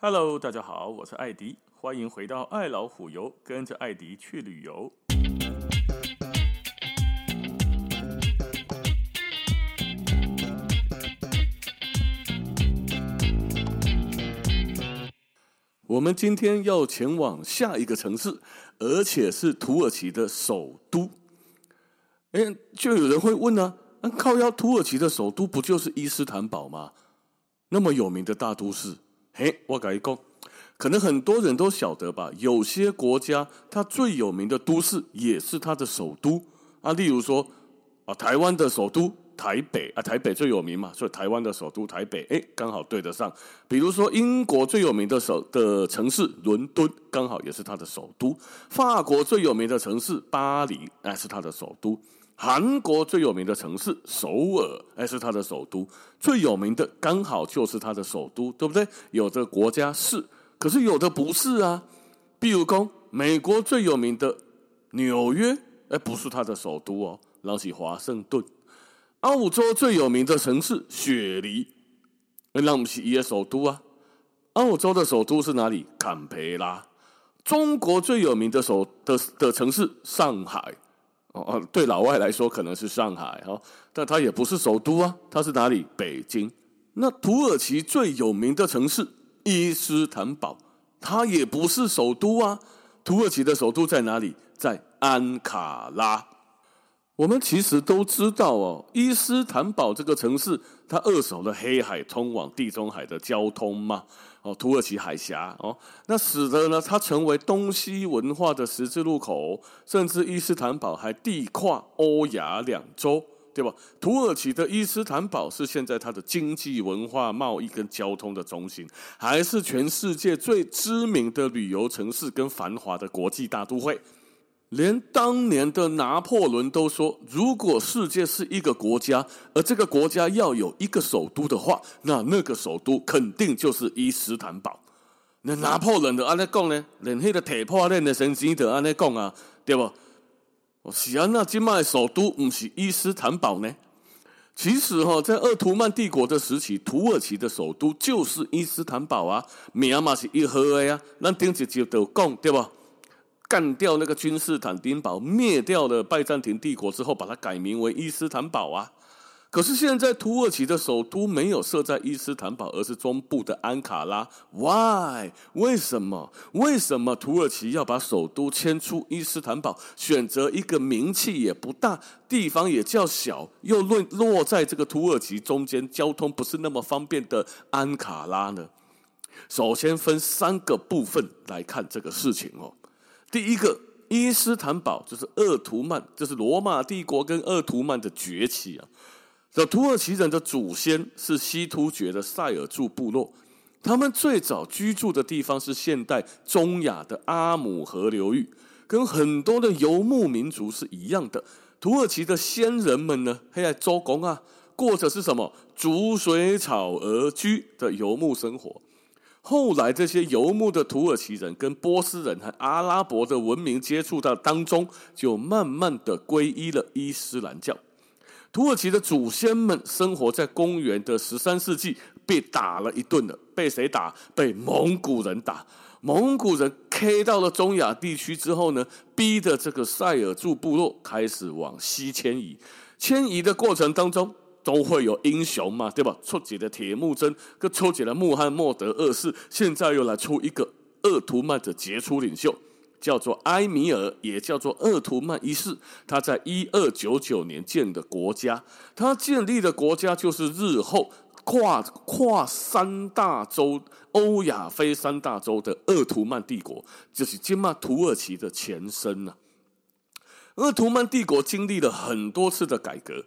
Hello，大家好，我是艾迪，欢迎回到爱老虎游，跟着艾迪去旅游。我们今天要前往下一个城市，而且是土耳其的首都。哎，就有人会问呢、啊，靠要土耳其的首都不就是伊斯坦堡吗？那么有名的大都市。嘿，我跟你讲，可能很多人都晓得吧。有些国家它最有名的都市也是它的首都啊。例如说啊，台湾的首都台北啊，台北最有名嘛，所以台湾的首都台北，哎，刚好对得上。比如说英国最有名的首的城市伦敦，刚好也是它的首都。法国最有名的城市巴黎，哎，是它的首都。韩国最有名的城市首尔，哎，是它的首都。最有名的刚好就是它的首都，对不对？有的国家是，可是有的不是啊。比如说，美国最有名的纽约，哎，不是它的首都哦，那是华盛顿。澳洲最有名的城市雪梨，那不是伊的首都啊。澳洲的首都是哪里？坎培拉。中国最有名的首的的城市上海。哦，对老外来说可能是上海哈，但它也不是首都啊，它是哪里？北京。那土耳其最有名的城市伊斯坦堡，它也不是首都啊。土耳其的首都在哪里？在安卡拉。我们其实都知道哦，伊斯坦堡这个城市，它扼守了黑海通往地中海的交通嘛。哦，土耳其海峡哦，那使得呢，它成为东西文化的十字路口，甚至伊斯坦堡还地跨欧亚两洲，对吧？土耳其的伊斯坦堡是现在它的经济、文化、贸易跟交通的中心，还是全世界最知名的旅游城市跟繁华的国际大都会。连当年的拿破仑都说，如果世界是一个国家，而这个国家要有一个首都的话，那那个首都肯定就是伊斯坦堡。那拿破仑的安尼讲呢？连迄个铁破链的神经的安尼讲啊，对不？是啊，那今麦首都不是伊斯坦堡呢？其实哈，在鄂图曼帝国的时期，土耳其的首都就是伊斯坦堡啊，名嘛是一号的呀。咱顶一集就讲，对不？干掉那个君士坦丁堡，灭掉了拜占庭帝国之后，把它改名为伊斯坦堡啊。可是现在土耳其的首都没有设在伊斯坦堡，而是中部的安卡拉。Why？为什么？为什么土耳其要把首都迁出伊斯坦堡，选择一个名气也不大、地方也较小，又落落在这个土耳其中间，交通不是那么方便的安卡拉呢？首先分三个部分来看这个事情哦。第一个，伊斯坦堡就是鄂图曼，就是罗马帝国跟鄂图曼的崛起啊。这土耳其人的祖先是西突厥的塞尔柱部落，他们最早居住的地方是现代中亚的阿姆河流域，跟很多的游牧民族是一样的。土耳其的先人们呢，还在周公啊，过着是什么逐水草而居的游牧生活。后来，这些游牧的土耳其人跟波斯人和阿拉伯的文明接触到当中，就慢慢的皈依了伊斯兰教。土耳其的祖先们生活在公元的十三世纪，被打了一顿了。被谁打？被蒙古人打。蒙古人 K 到了中亚地区之后呢，逼着这个塞尔柱部落开始往西迁移。迁移的过程当中，都会有英雄嘛，对吧？出几的铁木真，跟出几的穆罕默德二世，现在又来出一个鄂图曼的杰出领袖，叫做埃米尔，也叫做鄂图曼一世。他在一二九九年建的国家，他建立的国家就是日后跨跨三大洲、欧亚非三大洲的鄂图曼帝国，就是今嘛土耳其的前身呐。鄂图曼帝国经历了很多次的改革。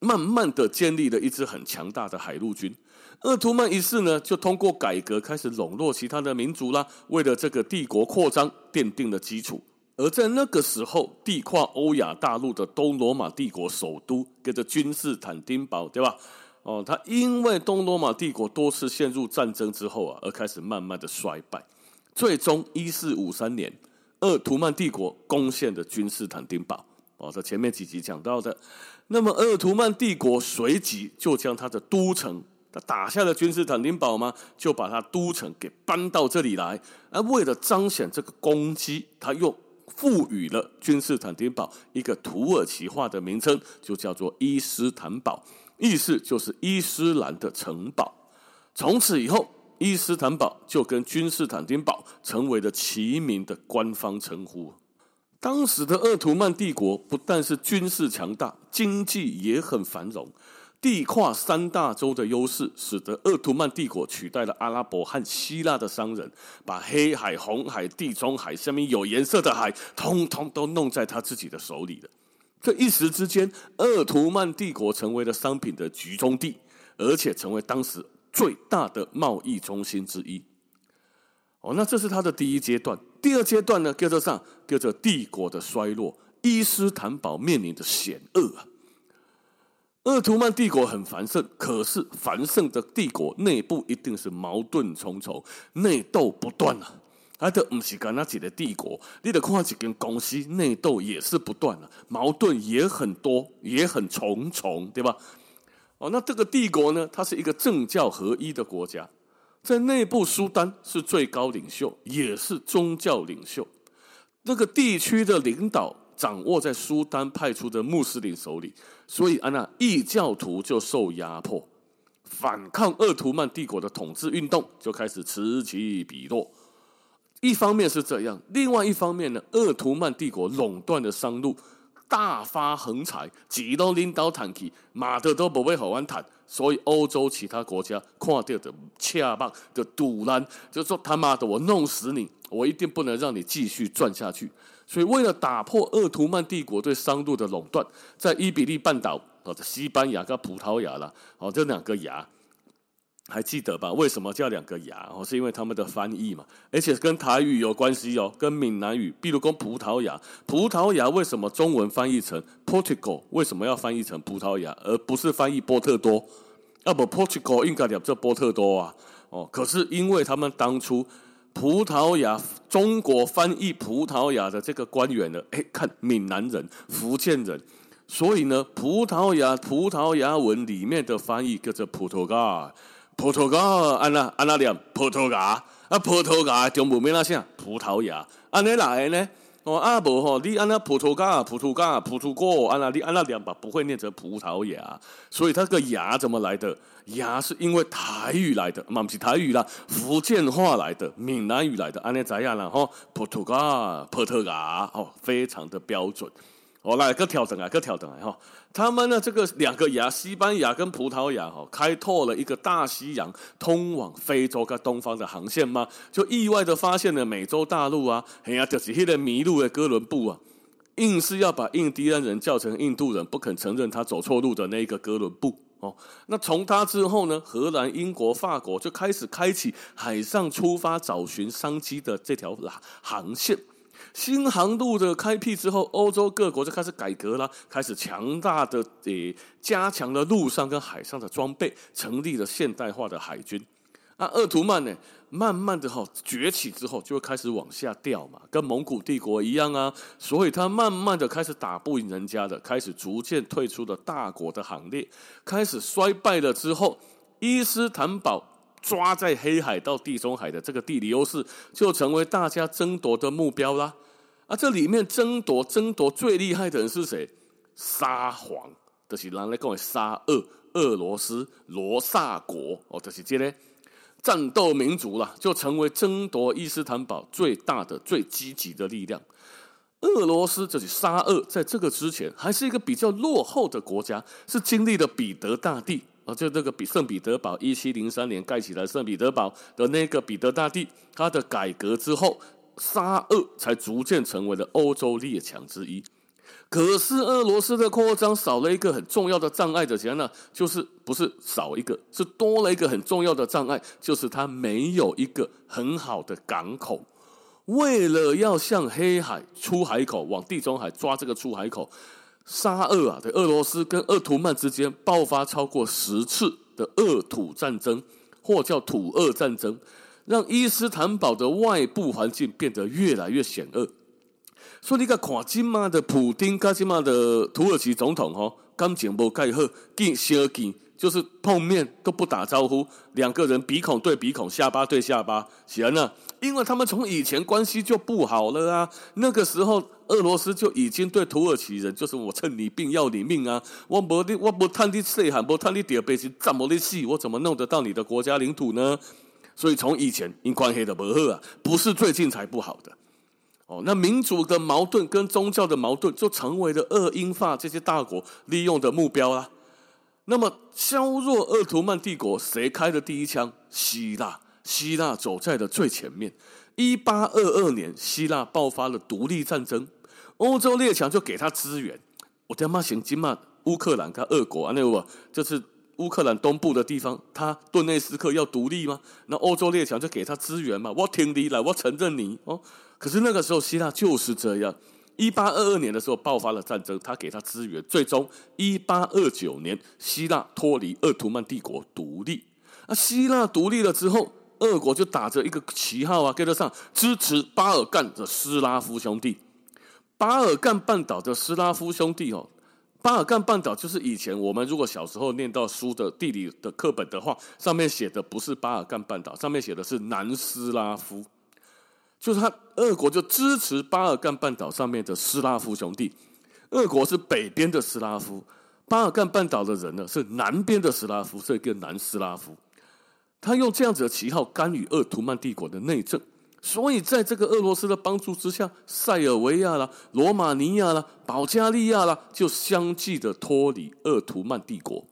慢慢的建立了一支很强大的海陆军，鄂图曼一世呢，就通过改革开始笼络其他的民族啦，为了这个帝国扩张奠定了基础。而在那个时候，地跨欧亚大陆的东罗马帝国首都，跟着君士坦丁堡，对吧？哦，他因为东罗马帝国多次陷入战争之后啊，而开始慢慢的衰败，最终一四五三年，鄂图曼帝国攻陷的君士坦丁堡。哦，在前面几集讲到的。那么，鄂图曼帝国随即就将他的都城，他打下了君士坦丁堡吗？就把他都城给搬到这里来。而为了彰显这个功绩，他又赋予了君士坦丁堡一个土耳其化的名称，就叫做伊斯坦堡，意思就是伊斯兰的城堡。从此以后，伊斯坦堡就跟君士坦丁堡成为了齐名的官方称呼。当时的鄂图曼帝国不但是军事强大，经济也很繁荣。地跨三大洲的优势，使得鄂图曼帝国取代了阿拉伯和希腊的商人，把黑海、红海、地中海下面有颜色的海，通通都弄在他自己的手里了。这一时之间，鄂图曼帝国成为了商品的集中地，而且成为当时最大的贸易中心之一。哦，那这是他的第一阶段。第二阶段呢，叫做上，叫做帝国的衰落。伊斯坦堡面临的险恶啊。鄂图曼帝国很繁盛，可是繁盛的帝国内部一定是矛盾重重，内斗不断啊。还得不是干那几个帝国，你得看几间公司内斗也是不断啊，矛盾也很多，也很重重，对吧？哦，那这个帝国呢，它是一个政教合一的国家。在内部，苏丹是最高领袖，也是宗教领袖。那个地区的领导掌握在苏丹派出的穆斯林手里，所以啊，那异教徒就受压迫，反抗鄂图曼帝国的统治运动就开始此起彼落。一方面是这样，另外一方面呢，鄂图曼帝国垄断的商路。大发横财，几都领导坦克，马的都不会好玩坦，所以欧洲其他国家看到的恰棒的赌烂，就说他妈的，我弄死你，我一定不能让你继续赚下去。所以为了打破鄂图曼帝国对商路的垄断，在伊比利半岛或者西班牙跟葡萄牙啦，哦，这两个牙。还记得吧？为什么叫两个牙？哦，是因为他们的翻译嘛，而且跟台语有关系哦，跟闽南语。比如跟葡萄牙，葡萄牙为什么中文翻译成 Portugal？为什么要翻译成葡萄牙，而不是翻译波特多？啊不，Portugal 应该叫这波特多啊。哦，可是因为他们当初葡萄牙中国翻译葡萄牙的这个官员呢，哎，看闽南人、福建人，所以呢，葡萄牙葡萄牙文里面的翻译叫做 Portugal。葡萄牙，安那安那念葡萄牙，啊葡萄牙中文名那啥？葡萄牙，安尼来呢？哦啊无吼，你安那葡萄牙，葡萄牙，葡萄牙，安那你安那念吧，不会念成葡萄牙，所以它这个牙怎么来的？牙是因为台语来的，嘛不是台语啦，福建话来的，闽南语来的，安尼怎样啦？吼，葡萄牙，葡萄牙，哦，非常的标准。我来个调整啊，个调整啊，哈！他们呢，这个两个牙，西班牙跟葡萄牙，哈，开拓了一个大西洋通往非洲跟东方的航线吗？就意外的发现了美洲大陆啊，哎呀，就是那个迷路的哥伦布啊，硬是要把印第安人叫成印度人，不肯承认他走错路的那一个哥伦布哦。那从他之后呢，荷兰、英国、法国就开始开启海上出发找寻商机的这条航线。新航路的开辟之后，欧洲各国就开始改革了，开始强大的诶加强了陆上跟海上的装备，成立了现代化的海军。啊，鄂图曼呢，慢慢的哈崛起之后，就会开始往下掉嘛，跟蒙古帝国一样啊，所以他慢慢的开始打不赢人家的，开始逐渐退出了大国的行列，开始衰败了之后，伊斯坦堡。抓在黑海到地中海的这个地理优势，就成为大家争夺的目标啦。啊，这里面争夺争夺最厉害的人是谁？沙皇，就是人来讲的沙俄，俄罗斯罗萨国哦，就是这咧战斗民族啦，就成为争夺伊斯坦堡最大的、最积极的力量。俄罗斯就是沙俄，在这个之前还是一个比较落后的国家，是经历了彼得大帝。啊，就那个比圣彼得堡，一七零三年盖起来圣彼得堡的那个彼得大帝，他的改革之后，沙俄才逐渐成为了欧洲列强之一。可是俄罗斯的扩张少了一个很重要的障碍的钱呢，就是不是少一个，是多了一个很重要的障碍，就是它没有一个很好的港口。为了要向黑海出海口，往地中海抓这个出海口。沙俄啊，在俄罗斯跟鄂图曼之间爆发超过十次的鄂土战争，或叫土鄂战争，让伊斯坦堡的外部环境变得越来越险恶。所以你看，看今嘛的普丁，跟今嘛的土耳其总统吼，感情无介好，见相见就是碰面都不打招呼，两个人鼻孔对鼻孔，下巴对下巴，行了。因为他们从以前关系就不好了啊。那个时候，俄罗斯就已经对土耳其人，就是我趁你病要你命啊！我不我不探你谁喊不探你第二辈子怎么的戏，我怎么弄得到你的国家领土呢？所以从以前因关系的不好啊，不是最近才不好的。哦，那民族的矛盾跟宗教的矛盾就成为了俄英法这些大国利用的目标啊。那么削弱鄂图曼帝国，谁开的第一枪？希腊。希腊走在了最前面。一八二二年，希腊爆发了独立战争，欧洲列强就给他支援。我他妈行经嘛？乌克兰跟俄国啊，那个就是乌克兰东部的地方，他顿内斯克要独立吗？那欧洲列强就给他支援嘛？我挺你来，我承认你哦。可是那个时候，希腊就是这样。一八二二年的时候爆发了战争，他给他支援，最终一八二九年，希腊脱离鄂图曼帝国独立。啊，希腊独立了之后。俄国就打着一个旗号啊，跟得上支持巴尔干的斯拉夫兄弟。巴尔干半岛的斯拉夫兄弟哦，巴尔干半岛就是以前我们如果小时候念到书的地理的课本的话，上面写的不是巴尔干半岛，上面写的是南斯拉夫。就是他俄国就支持巴尔干半岛上面的斯拉夫兄弟。俄国是北边的斯拉夫，巴尔干半岛的人呢是南边的斯拉夫，这个南斯拉夫。他用这样子的旗号干预鄂图曼帝国的内政，所以在这个俄罗斯的帮助之下，塞尔维亚啦、罗马尼亚啦、保加利亚啦，就相继的脱离鄂图曼帝国。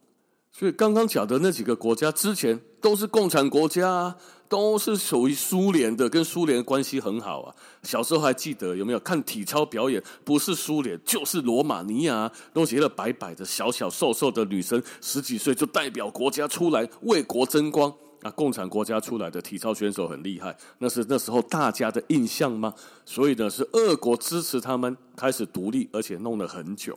所以刚刚讲的那几个国家之前都是共产国家啊，都是属于苏联的，跟苏联关系很好啊。小时候还记得有没有看体操表演？不是苏联就是罗马尼亚，都觉得白白的、小小瘦瘦的女生，十几岁就代表国家出来为国争光。那共产国家出来的体操选手很厉害，那是那时候大家的印象吗？所以呢，是俄国支持他们开始独立，而且弄了很久。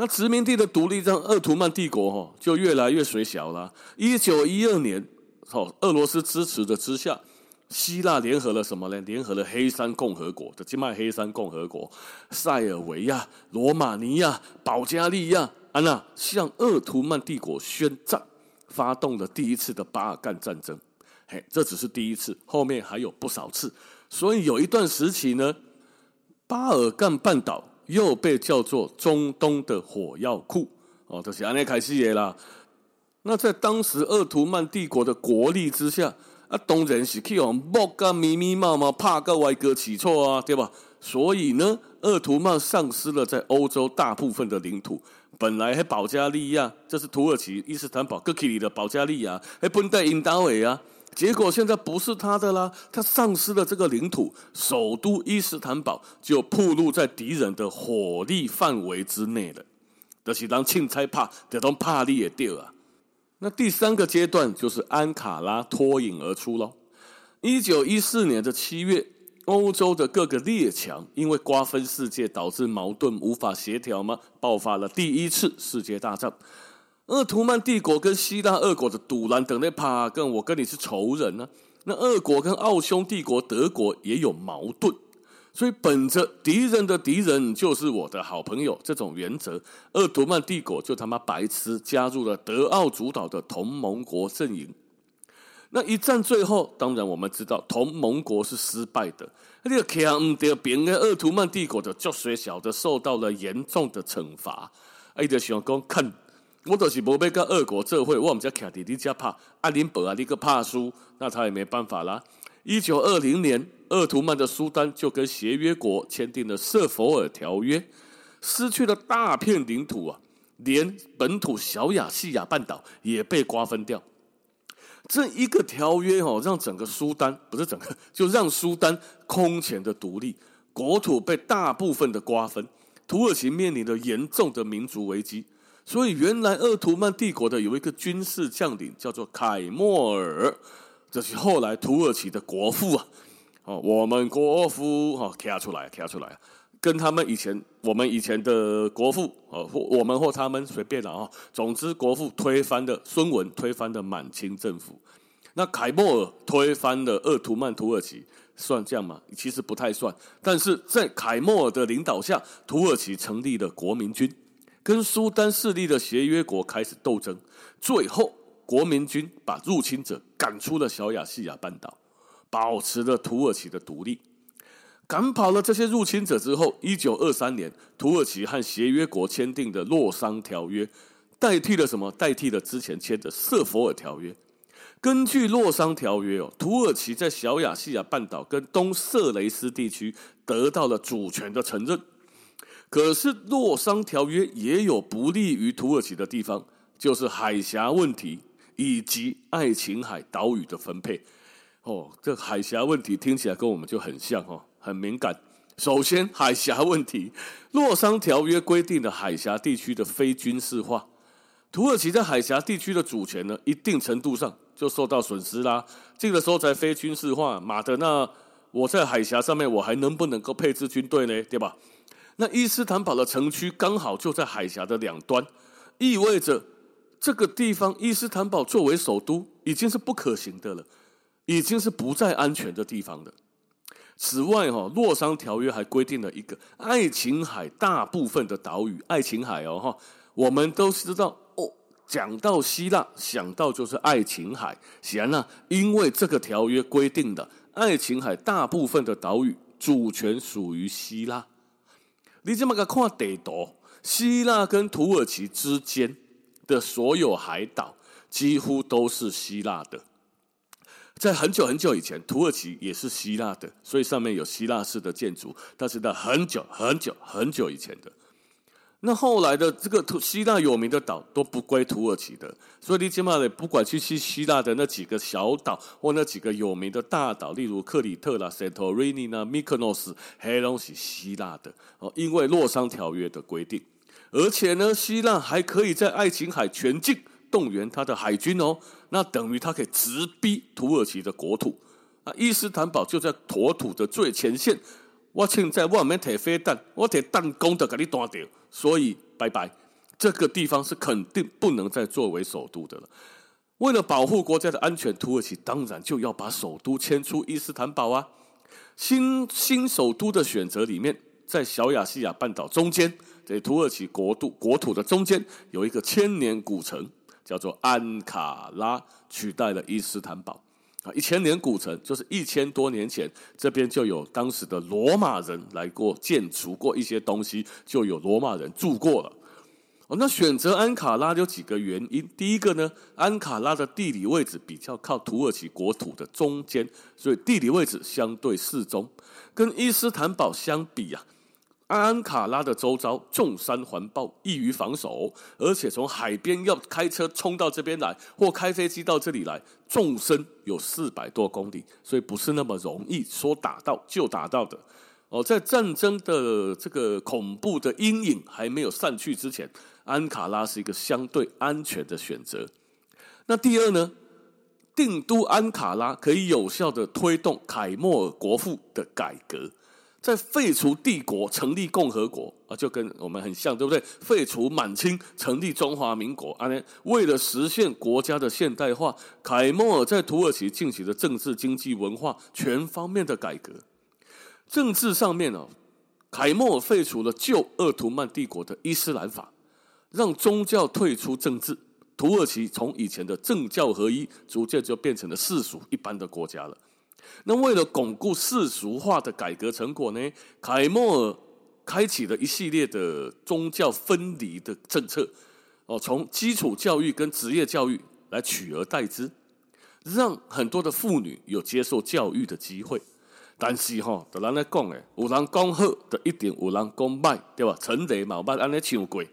那殖民地的独立让鄂图曼帝国哈就越来越水小了。一九一二年，哦，俄罗斯支持的之下，希腊联合了什么呢？联合了黑山共和国的，金麦黑山共和国、塞尔维亚、罗马尼亚、保加利亚，啊那向鄂图曼帝国宣战。发动了第一次的巴尔干战争，嘿，这只是第一次，后面还有不少次。所以有一段时期呢，巴尔干半岛又被叫做中东的火药库哦，这是安内开始的啦。那在当时鄂图曼帝国的国力之下，啊，当然是去用木个密密麻麻怕个外国起错啊，对吧？所以呢，鄂图曼丧失了在欧洲大部分的领土。本来还保加利亚，这是土耳其伊斯坦堡哥克里的保加利亚，还本带引导尾啊，结果现在不是他的啦，他丧失了这个领土，首都伊斯坦堡就暴露在敌人的火力范围之内了。就是当钦差怕，这种怕力也掉啊。那第三个阶段就是安卡拉脱颖而出喽。一九一四年的七月。欧洲的各个列强因为瓜分世界导致矛盾无法协调吗？爆发了第一次世界大战。鄂图曼帝国跟希腊、俄国的赌烂等那帕跟我跟你是仇人呢、啊？那俄国跟奥匈帝国、德国也有矛盾，所以本着敌人的敌人就是我的好朋友这种原则，鄂图曼帝国就他妈白痴加入了德奥主导的同盟国阵营。那一战最后，当然我们知道同盟国是失败的。那个强调别个鄂图曼帝国的足水小的受到了严重的惩罚。哎，就想讲，看我就是无要跟俄国做伙，我们家徛伫你家怕阿林伯啊，你个怕输，那他也没办法啦。一九二零年，鄂图曼的苏丹就跟协约国签订了瑟佛尔条约，失去了大片领土啊，连本土小亚细亚半岛也被瓜分掉。这一个条约哦，让整个苏丹不是整个，就让苏丹空前的独立，国土被大部分的瓜分，土耳其面临着严重的民族危机。所以，原来鄂图曼帝国的有一个军事将领叫做凯莫尔，这是后来土耳其的国父啊。哦，我们国父哈，跳出来，跳出来。跟他们以前，我们以前的国父，哦，或我们或他们随便了啊。总之，国父推翻的孙文推翻的满清政府，那凯莫尔推翻的鄂图曼土耳其，算这样吗？其实不太算。但是在凯末尔的领导下，土耳其成立了国民军，跟苏丹势力的协约国开始斗争，最后国民军把入侵者赶出了小亚细亚半岛，保持了土耳其的独立。赶跑了这些入侵者之后，一九二三年，土耳其和协约国签订的《洛桑条约》代替了什么？代替了之前签的《瑟佛尔条约》。根据《洛桑条约》哦，土耳其在小亚细亚半岛跟东色雷斯地区得到了主权的承认。可是，《洛桑条约》也有不利于土耳其的地方，就是海峡问题以及爱琴海岛屿的分配。哦，这海峡问题听起来跟我们就很像哦。很敏感。首先，海峡问题，《洛桑条约》规定的海峡地区的非军事化。土耳其在海峡地区的主权呢，一定程度上就受到损失啦。这个时候才非军事化，妈的，那我在海峡上面，我还能不能够配置军队呢？对吧？那伊斯坦堡的城区刚好就在海峡的两端，意味着这个地方伊斯坦堡作为首都已经是不可行的了，已经是不再安全的地方了。此外，哈，洛桑条约还规定了一个爱琴海大部分的岛屿，爱琴海哦，哈，我们都知道哦。讲到希腊，想到就是爱琴海。显然呢，因为这个条约规定的爱琴海大部分的岛屿主权属于希腊。你这么个看地图，希腊跟土耳其之间的所有海岛几乎都是希腊的。在很久很久以前，土耳其也是希腊的，所以上面有希腊式的建筑。但是在很久很久很久以前的，那后来的这个土希腊有名的岛都不归土耳其的，所以你起码得不管去去希腊的那几个小岛或那几个有名的大岛，例如克里特啦、塞托瑞尼啦、米克诺斯，黑龙是希腊的哦，因为洛桑条约的规定，而且呢，希腊还可以在爱琴海全境。动员他的海军哦，那等于他可以直逼土耳其的国土啊！伊斯坦堡就在国土的最前线，我现在外面铁飞弹，我铁弹弓的给你断掉，所以拜拜，这个地方是肯定不能再作为首都的了。为了保护国家的安全，土耳其当然就要把首都迁出伊斯坦堡啊！新新首都的选择里面，在小亚细亚半岛中间，在土耳其国土国土的中间，有一个千年古城。叫做安卡拉，取代了伊斯坦堡啊！一千年古城就是一千多年前，这边就有当时的罗马人来过建筑过一些东西，就有罗马人住过了。哦，那选择安卡拉有几个原因。第一个呢，安卡拉的地理位置比较靠土耳其国土的中间，所以地理位置相对适中，跟伊斯坦堡相比啊。安卡拉的周遭众山环抱，易于防守，而且从海边要开车冲到这边来，或开飞机到这里来，纵深有四百多公里，所以不是那么容易说打到就打到的。哦，在战争的这个恐怖的阴影还没有散去之前，安卡拉是一个相对安全的选择。那第二呢，定都安卡拉可以有效地推动凯末尔国父的改革。在废除帝国、成立共和国啊，就跟我们很像，对不对？废除满清、成立中华民国啊，为了实现国家的现代化，凯末尔在土耳其进行了政治、经济、文化全方面的改革。政治上面呢，凯末尔废除了旧鄂图曼帝国的伊斯兰法，让宗教退出政治。土耳其从以前的政教合一，逐渐就变成了世俗一般的国家了。那为了巩固世俗化的改革成果呢，凯末尔开启了一系列的宗教分离的政策，哦，从基础教育跟职业教育来取而代之，让很多的妇女有接受教育的机会。但是哈，就咱来讲诶，有人讲好，就一定有人讲歹，对吧？陈雷嘛，捌安尼唱过。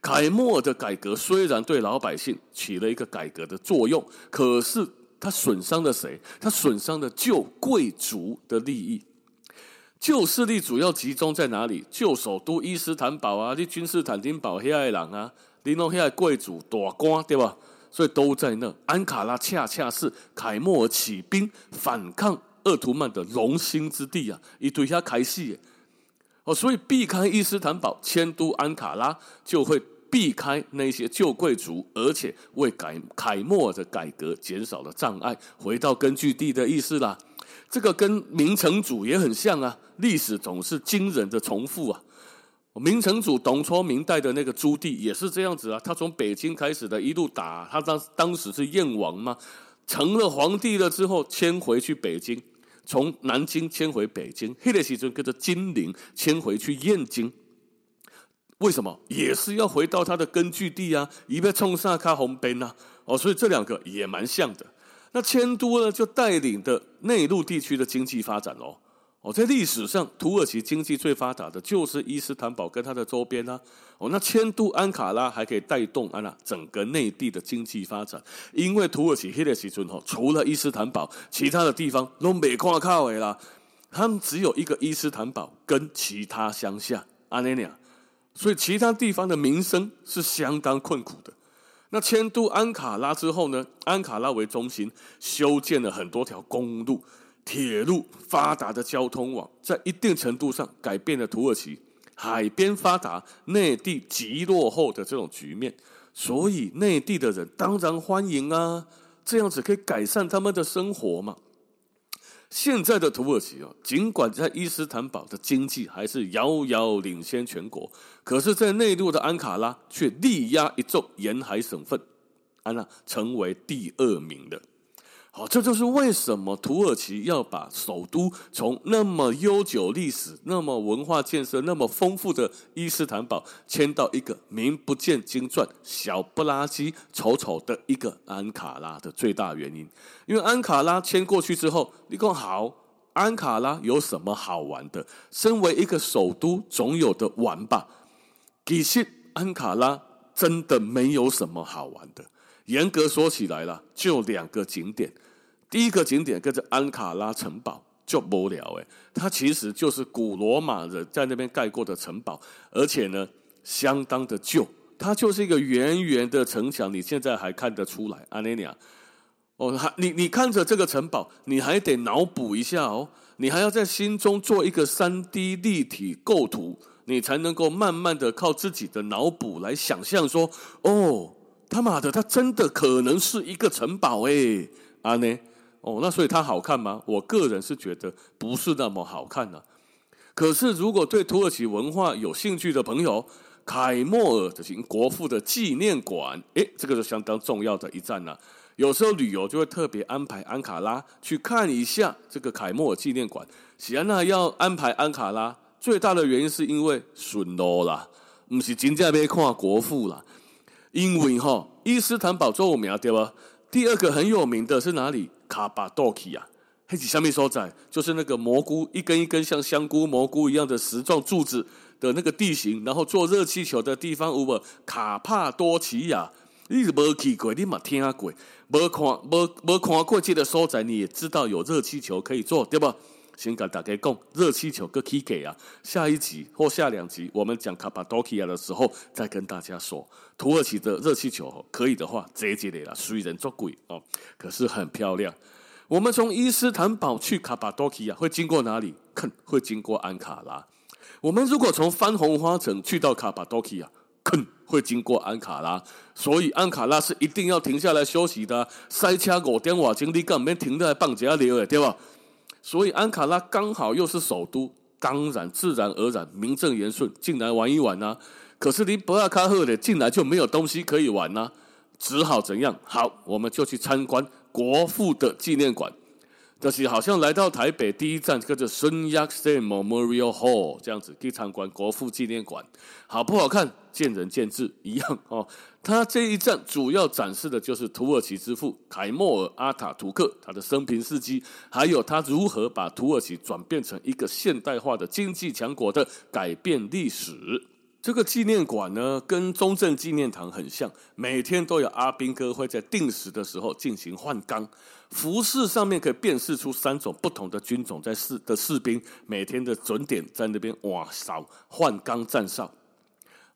凯末尔的改革虽然对老百姓起了一个改革的作用，可是。他损伤了谁？他损伤了旧贵族的利益。旧势力主要集中在哪里？旧首都伊斯坦堡啊，你君士坦丁堡遐的人啊，你弄遐贵族大官对吧？所以都在那。安卡拉恰恰是凯末尔起兵反抗鄂图曼的龙兴之地啊，一堆下开戏哦，所以避开伊斯坦堡，迁都安卡拉就会。避开那些旧贵族，而且为凯凯末的改革减少了障碍，回到根据地的意思啦。这个跟明成祖也很像啊。历史总是惊人的重复啊。明成祖董卓明代的那个朱棣也是这样子啊，他从北京开始的一路打，他当当时是燕王嘛，成了皇帝了之后迁回去北京，从南京迁回北京，黑的时阵跟着金陵迁回去燕京，为什么？也是要回到他的根据地啊，以备冲上卡红边呐，哦，所以这两个也蛮像的。那迁都呢，就带领的内陆地区的经济发展哦。哦，在历史上，土耳其经济最发达的就是伊斯坦堡跟它的周边啊。哦，那迁都安卡拉还可以带动安娜整个内地的经济发展，因为土耳其黑的时阵除了伊斯坦堡，其他的地方都没看靠的啦。他们只有一个伊斯坦堡跟其他乡下阿尼亚，所以其他地方的民生是相当困苦的。那迁都安卡拉之后呢，安卡拉为中心修建了很多条公路。铁路发达的交通网，在一定程度上改变了土耳其海边发达、内地极落后的这种局面，所以内地的人当然欢迎啊，这样子可以改善他们的生活嘛。现在的土耳其哦，尽管在伊斯坦堡的经济还是遥遥领先全国，可是，在内陆的安卡拉却力压一众沿海省份，安娜成为第二名的。好，这就是为什么土耳其要把首都从那么悠久历史、那么文化建设那么丰富的伊斯坦堡迁到一个名不见经传、小不拉几、丑丑的一个安卡拉的最大原因。因为安卡拉迁过去之后，你说好，安卡拉有什么好玩的？身为一个首都，总有的玩吧。其实安卡拉真的没有什么好玩的。严格说起来了，就两个景点。第一个景点跟着安卡拉城堡就无聊诶，它其实就是古罗马人在那边盖过的城堡，而且呢相当的旧，它就是一个圆圆的城墙，你现在还看得出来。阿尼亚，哦，还你你看着这个城堡，你还得脑补一下哦，你还要在心中做一个三 D 立体构图，你才能够慢慢的靠自己的脑补来想象说，哦，他妈的，它真的可能是一个城堡诶，阿内。哦，那所以它好看吗？我个人是觉得不是那么好看呢、可是如果对土耳其文化有兴趣的朋友，凯末尔这国父的纪念馆，诶，这个是相当重要的一站呢、啊。有时候旅游就会特别安排安卡拉去看一下这个凯末尔纪念馆。喜安娜要安排安卡拉，最大的原因是因为顺路啦，不是真正要看国父啦。因为哈，伊斯坦堡最有名对吧？第二个很有名的是哪里？卡巴多奇亚，黑起下面所在，就是那个蘑菇一根一根像香菇蘑菇一样的石状柱子的那个地形，然后坐热气球的地方，有无？卡帕多奇亚，你是没去过，你嘛听过，没看，没没看过这个所在，你也知道有热气球可以坐，对吧？先跟大家讲，热气球个起给啊，下一集或下两集我们讲卡帕多奇亚的时候再跟大家说。土耳其的热气球可以的话，直接来了，虽然做贵哦，可是很漂亮。我们从伊斯坦堡去卡帕多奇亚会经过哪里？肯会经过安卡拉。我们如果从番红花城去到卡帕多奇亚，肯会经过安卡拉。所以安卡拉是一定要停下来休息的。塞车五点外钟，你根本停在放假的，对吧？所以安卡拉刚好又是首都，当然自然而然名正言顺进来玩一玩啊。可是你不要卡赫的进来就没有东西可以玩呐、只好怎样？好，我们就去参观国父的纪念馆。就是好像来到台北第一站，叫做孙亚塞 Memorial Hall 这样子去参观国父纪念馆，好不好看？见仁见智，一样哦。他这一站主要展示的就是土耳其之父凯末尔阿塔图克他的生平事迹，还有他如何把土耳其转变成一个现代化的经济强国的改变历史。这个纪念馆呢，跟中正纪念堂很像，每天都有阿兵哥会在定时的时候进行换岗，服饰上面可以辨识出三种不同的军种在士的士兵，每天的准点在那边哇扫换岗站哨。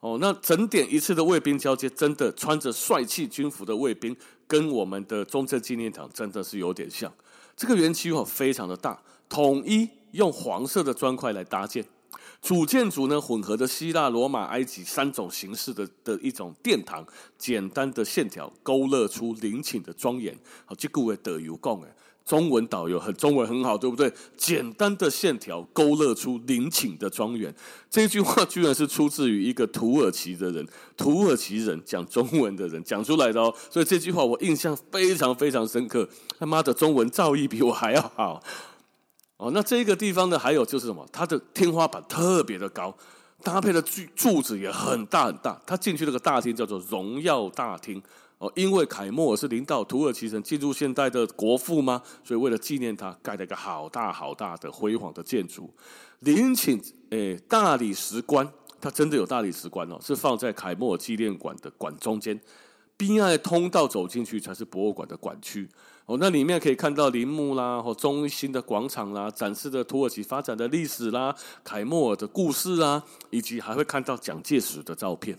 哦，那整点一次的卫兵交接，真的穿着帅气军服的卫兵，跟我们的中正纪念堂真的是有点像。这个园区哦非常的大，统一用黄色的砖块来搭建。主建筑呢，混合着希腊、罗马、埃及三种形式的的一种殿堂，简单的线条勾勒出陵寝的庄严。好，这个为德有讲诶，中文导游很中文很好，对不对？简单的线条勾勒出陵寝的庄园。这句话居然是出自于一个土耳其的人，土耳其人讲中文的人讲出来的哦。所以这句话我印象非常非常深刻。他妈的，中文造诣比我还要好哦。那这个地方呢，还有就是什么？它的天花板特别的高。搭配的柱柱子也很大很大，他进去那个大厅叫做荣耀大厅哦，因为凯末尔是领导土耳其人进入现代的国父嘛，所以为了纪念他，盖了一个好大好大的辉煌的建筑。陵寝诶，大理石棺，它真的有大理石棺哦，是放在凯末尔纪念馆的馆中间，边外通道走进去才是博物馆的馆区。哦，那里面可以看到陵墓啦，或中心的广场啦，展示的土耳其发展的历史啦，凯末尔的故事啊，以及还会看到蒋介石的照片。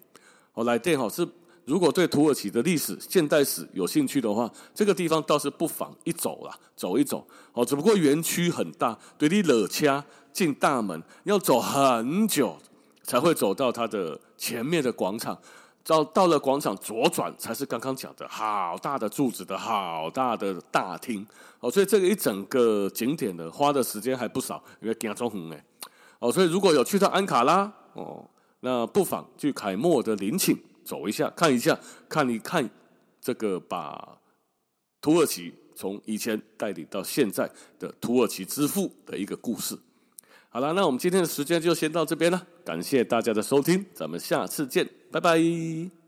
哦，来电哈是，如果对土耳其的历史、现代史有兴趣的话，这个地方倒是不妨一走啦，走一走。哦，只不过园区很大，对你惹掐进大门要走很久，才会走到它的前面的广场。到到了广场左转才是刚刚讲的好大的柱子的好大的大厅哦，所以这个一整个景点的，花的时间还不少，因为行中远哎哦，所以如果有去到安卡拉哦，那不妨去凯末尔的陵寝走一下，看一下，看一看这个把土耳其从以前代理到现在的土耳其之父的一个故事。好了，那我们今天的时间就先到这边了，感谢大家的收听，咱们下次见。拜拜。